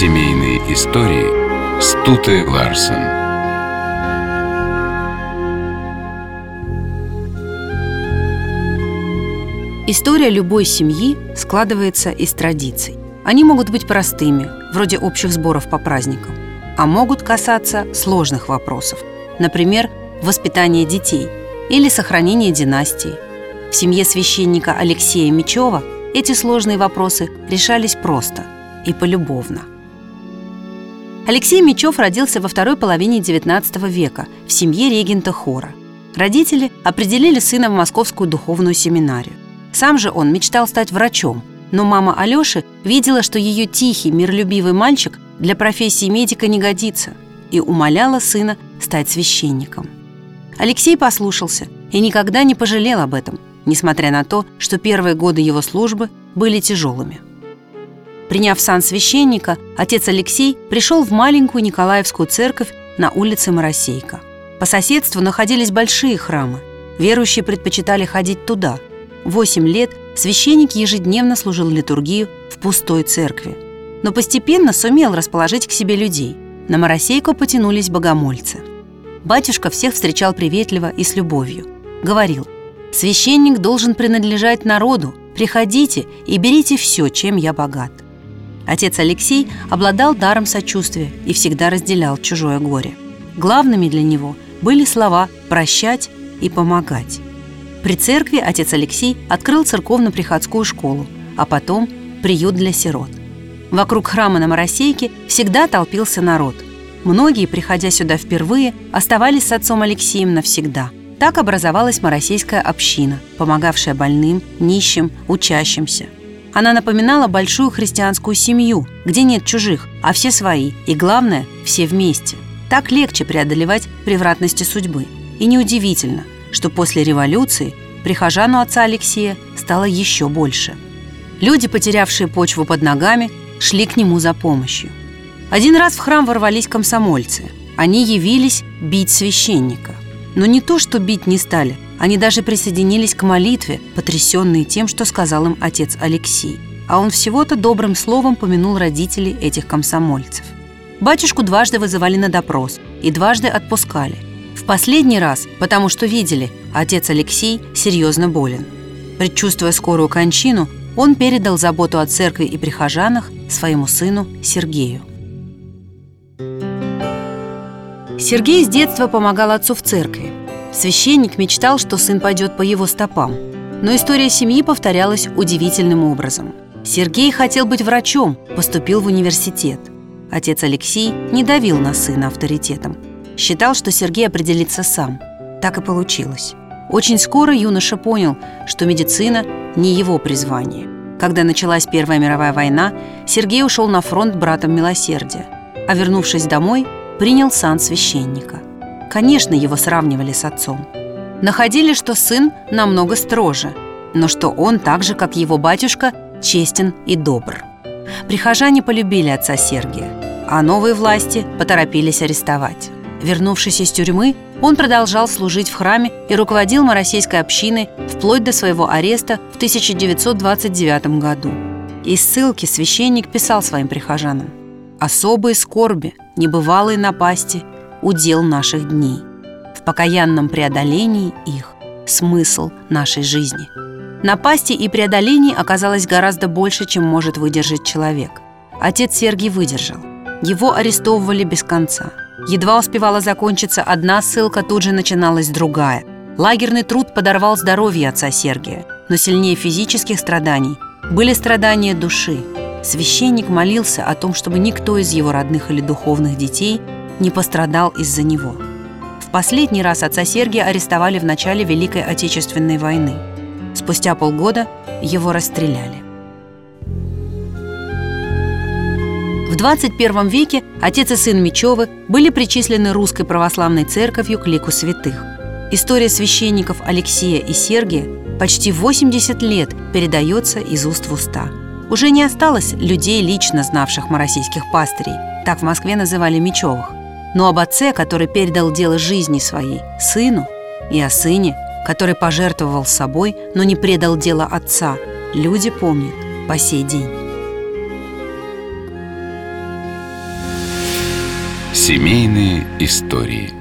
Семейные истории Стуты Ларсен. История любой семьи складывается из традиций. Они могут быть простыми, вроде общих сборов по праздникам, а могут касаться сложных вопросов, например, воспитания детей или сохранения династии. В семье священника Алексея Мечева эти сложные вопросы решались просто и полюбовно. Алексей Мечев родился во второй половине XIX века в семье регента хора. Родители определили сына в Московскую духовную семинарию. Сам же он мечтал стать врачом, но мама Алёши видела, что ее тихий, миролюбивый мальчик для профессии медика не годится и умоляла сына стать священником. Алексей послушался и никогда не пожалел об этом, несмотря на то, что первые годы его службы были тяжелыми. Приняв сан священника, отец Алексей пришел в маленькую Николаевскую церковь на улице Моросейка. По соседству находились большие храмы. Верующие предпочитали ходить туда – Восемь лет священник ежедневно служил литургию в пустой церкви, но постепенно сумел расположить к себе людей. На Моросейку потянулись богомольцы. Батюшка всех встречал приветливо и с любовью. Говорил, «Священник должен принадлежать народу, приходите и берите все, чем я богат». Отец Алексей обладал даром сочувствия и всегда разделял чужое горе. Главными для него были слова «прощать» и «помогать». При церкви отец Алексей открыл церковно-приходскую школу, а потом приют для сирот. Вокруг храма на Моросейке всегда толпился народ. Многие, приходя сюда впервые, оставались с отцом Алексеем навсегда. Так образовалась Моросейская община, помогавшая больным, нищим, учащимся. Она напоминала большую христианскую семью, где нет чужих, а все свои, и главное, все вместе. Так легче преодолевать превратности судьбы. И неудивительно – что после революции прихожан у отца Алексея стало еще больше. Люди, потерявшие почву под ногами, шли к нему за помощью. Один раз в храм ворвались комсомольцы. Они явились бить священника. Но не то, что бить не стали, они даже присоединились к молитве, потрясенные тем, что сказал им отец Алексей. А он всего-то добрым словом помянул родителей этих комсомольцев. Батюшку дважды вызывали на допрос и дважды отпускали – в последний раз, потому что видели, отец Алексей серьезно болен. Предчувствуя скорую кончину, он передал заботу о церкви и прихожанах своему сыну Сергею. Сергей с детства помогал отцу в церкви. Священник мечтал, что сын пойдет по его стопам. Но история семьи повторялась удивительным образом. Сергей хотел быть врачом, поступил в университет. Отец Алексей не давил на сына авторитетом – Считал, что Сергей определится сам. Так и получилось. Очень скоро юноша понял, что медицина не его призвание. Когда началась Первая мировая война, Сергей ушел на фронт братом милосердия, а вернувшись домой, принял сан священника. Конечно, его сравнивали с отцом. Находили, что сын намного строже, но что он, так же, как его батюшка, честен и добр. Прихожане полюбили отца Сергия, а новые власти поторопились арестовать. Вернувшись из тюрьмы, он продолжал служить в храме и руководил Моросейской общиной вплоть до своего ареста в 1929 году. Из ссылки священник писал своим прихожанам «Особые скорби, небывалые напасти – удел наших дней. В покаянном преодолении их – смысл нашей жизни». Напасти и преодолений оказалось гораздо больше, чем может выдержать человек. Отец Сергий выдержал. Его арестовывали без конца – Едва успевала закончиться одна ссылка, тут же начиналась другая. Лагерный труд подорвал здоровье отца Сергия, но сильнее физических страданий были страдания души. Священник молился о том, чтобы никто из его родных или духовных детей не пострадал из-за него. В последний раз отца Сергия арестовали в начале Великой Отечественной войны. Спустя полгода его расстреляли. В 21 веке отец и сын Мечевы были причислены Русской Православной Церковью к лику святых. История священников Алексея и Сергия почти 80 лет передается из уст в уста. Уже не осталось людей, лично знавших моросийских пастырей, так в Москве называли Мечевых но об отце, который передал дело жизни своей сыну, и о сыне, который пожертвовал собой, но не предал дело отца, люди помнят по сей день. Семейные истории –